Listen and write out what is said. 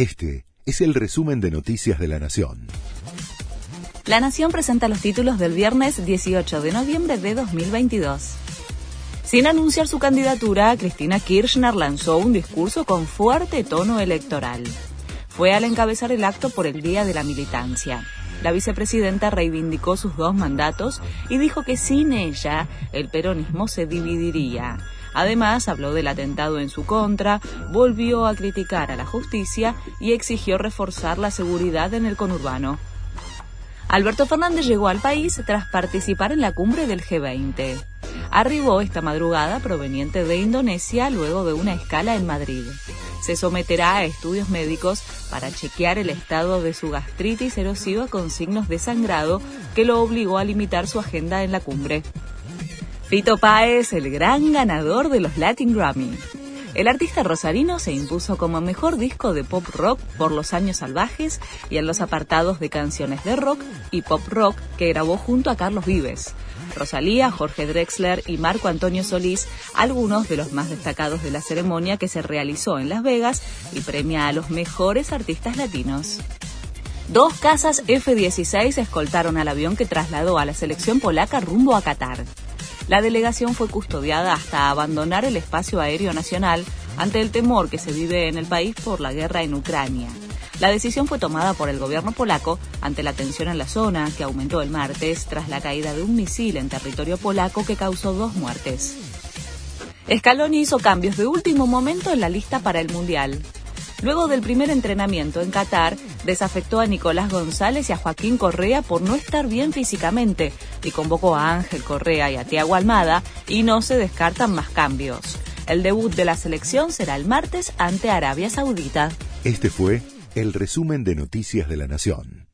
Este es el resumen de Noticias de la Nación. La Nación presenta los títulos del viernes 18 de noviembre de 2022. Sin anunciar su candidatura, Cristina Kirchner lanzó un discurso con fuerte tono electoral. Fue al encabezar el acto por el Día de la Militancia. La vicepresidenta reivindicó sus dos mandatos y dijo que sin ella el peronismo se dividiría. Además, habló del atentado en su contra, volvió a criticar a la justicia y exigió reforzar la seguridad en el conurbano. Alberto Fernández llegó al país tras participar en la cumbre del G20. Arribó esta madrugada proveniente de Indonesia luego de una escala en Madrid. Se someterá a estudios médicos para chequear el estado de su gastritis erosiva con signos de sangrado que lo obligó a limitar su agenda en la cumbre. Fito Páez, el gran ganador de los Latin Grammy. El artista rosarino se impuso como mejor disco de pop rock por Los Años Salvajes y en los apartados de canciones de rock y pop rock que grabó junto a Carlos Vives. Rosalía, Jorge Drexler y Marco Antonio Solís, algunos de los más destacados de la ceremonia que se realizó en Las Vegas y premia a los mejores artistas latinos. Dos casas F-16 escoltaron al avión que trasladó a la selección polaca rumbo a Qatar. La delegación fue custodiada hasta abandonar el espacio aéreo nacional ante el temor que se vive en el país por la guerra en Ucrania. La decisión fue tomada por el gobierno polaco ante la tensión en la zona, que aumentó el martes tras la caída de un misil en territorio polaco que causó dos muertes. Scaloni hizo cambios de último momento en la lista para el Mundial. Luego del primer entrenamiento en Qatar, desafectó a Nicolás González y a Joaquín Correa por no estar bien físicamente y convocó a Ángel Correa y a Tiago Almada y no se descartan más cambios. El debut de la selección será el martes ante Arabia Saudita. Este fue el resumen de Noticias de la Nación.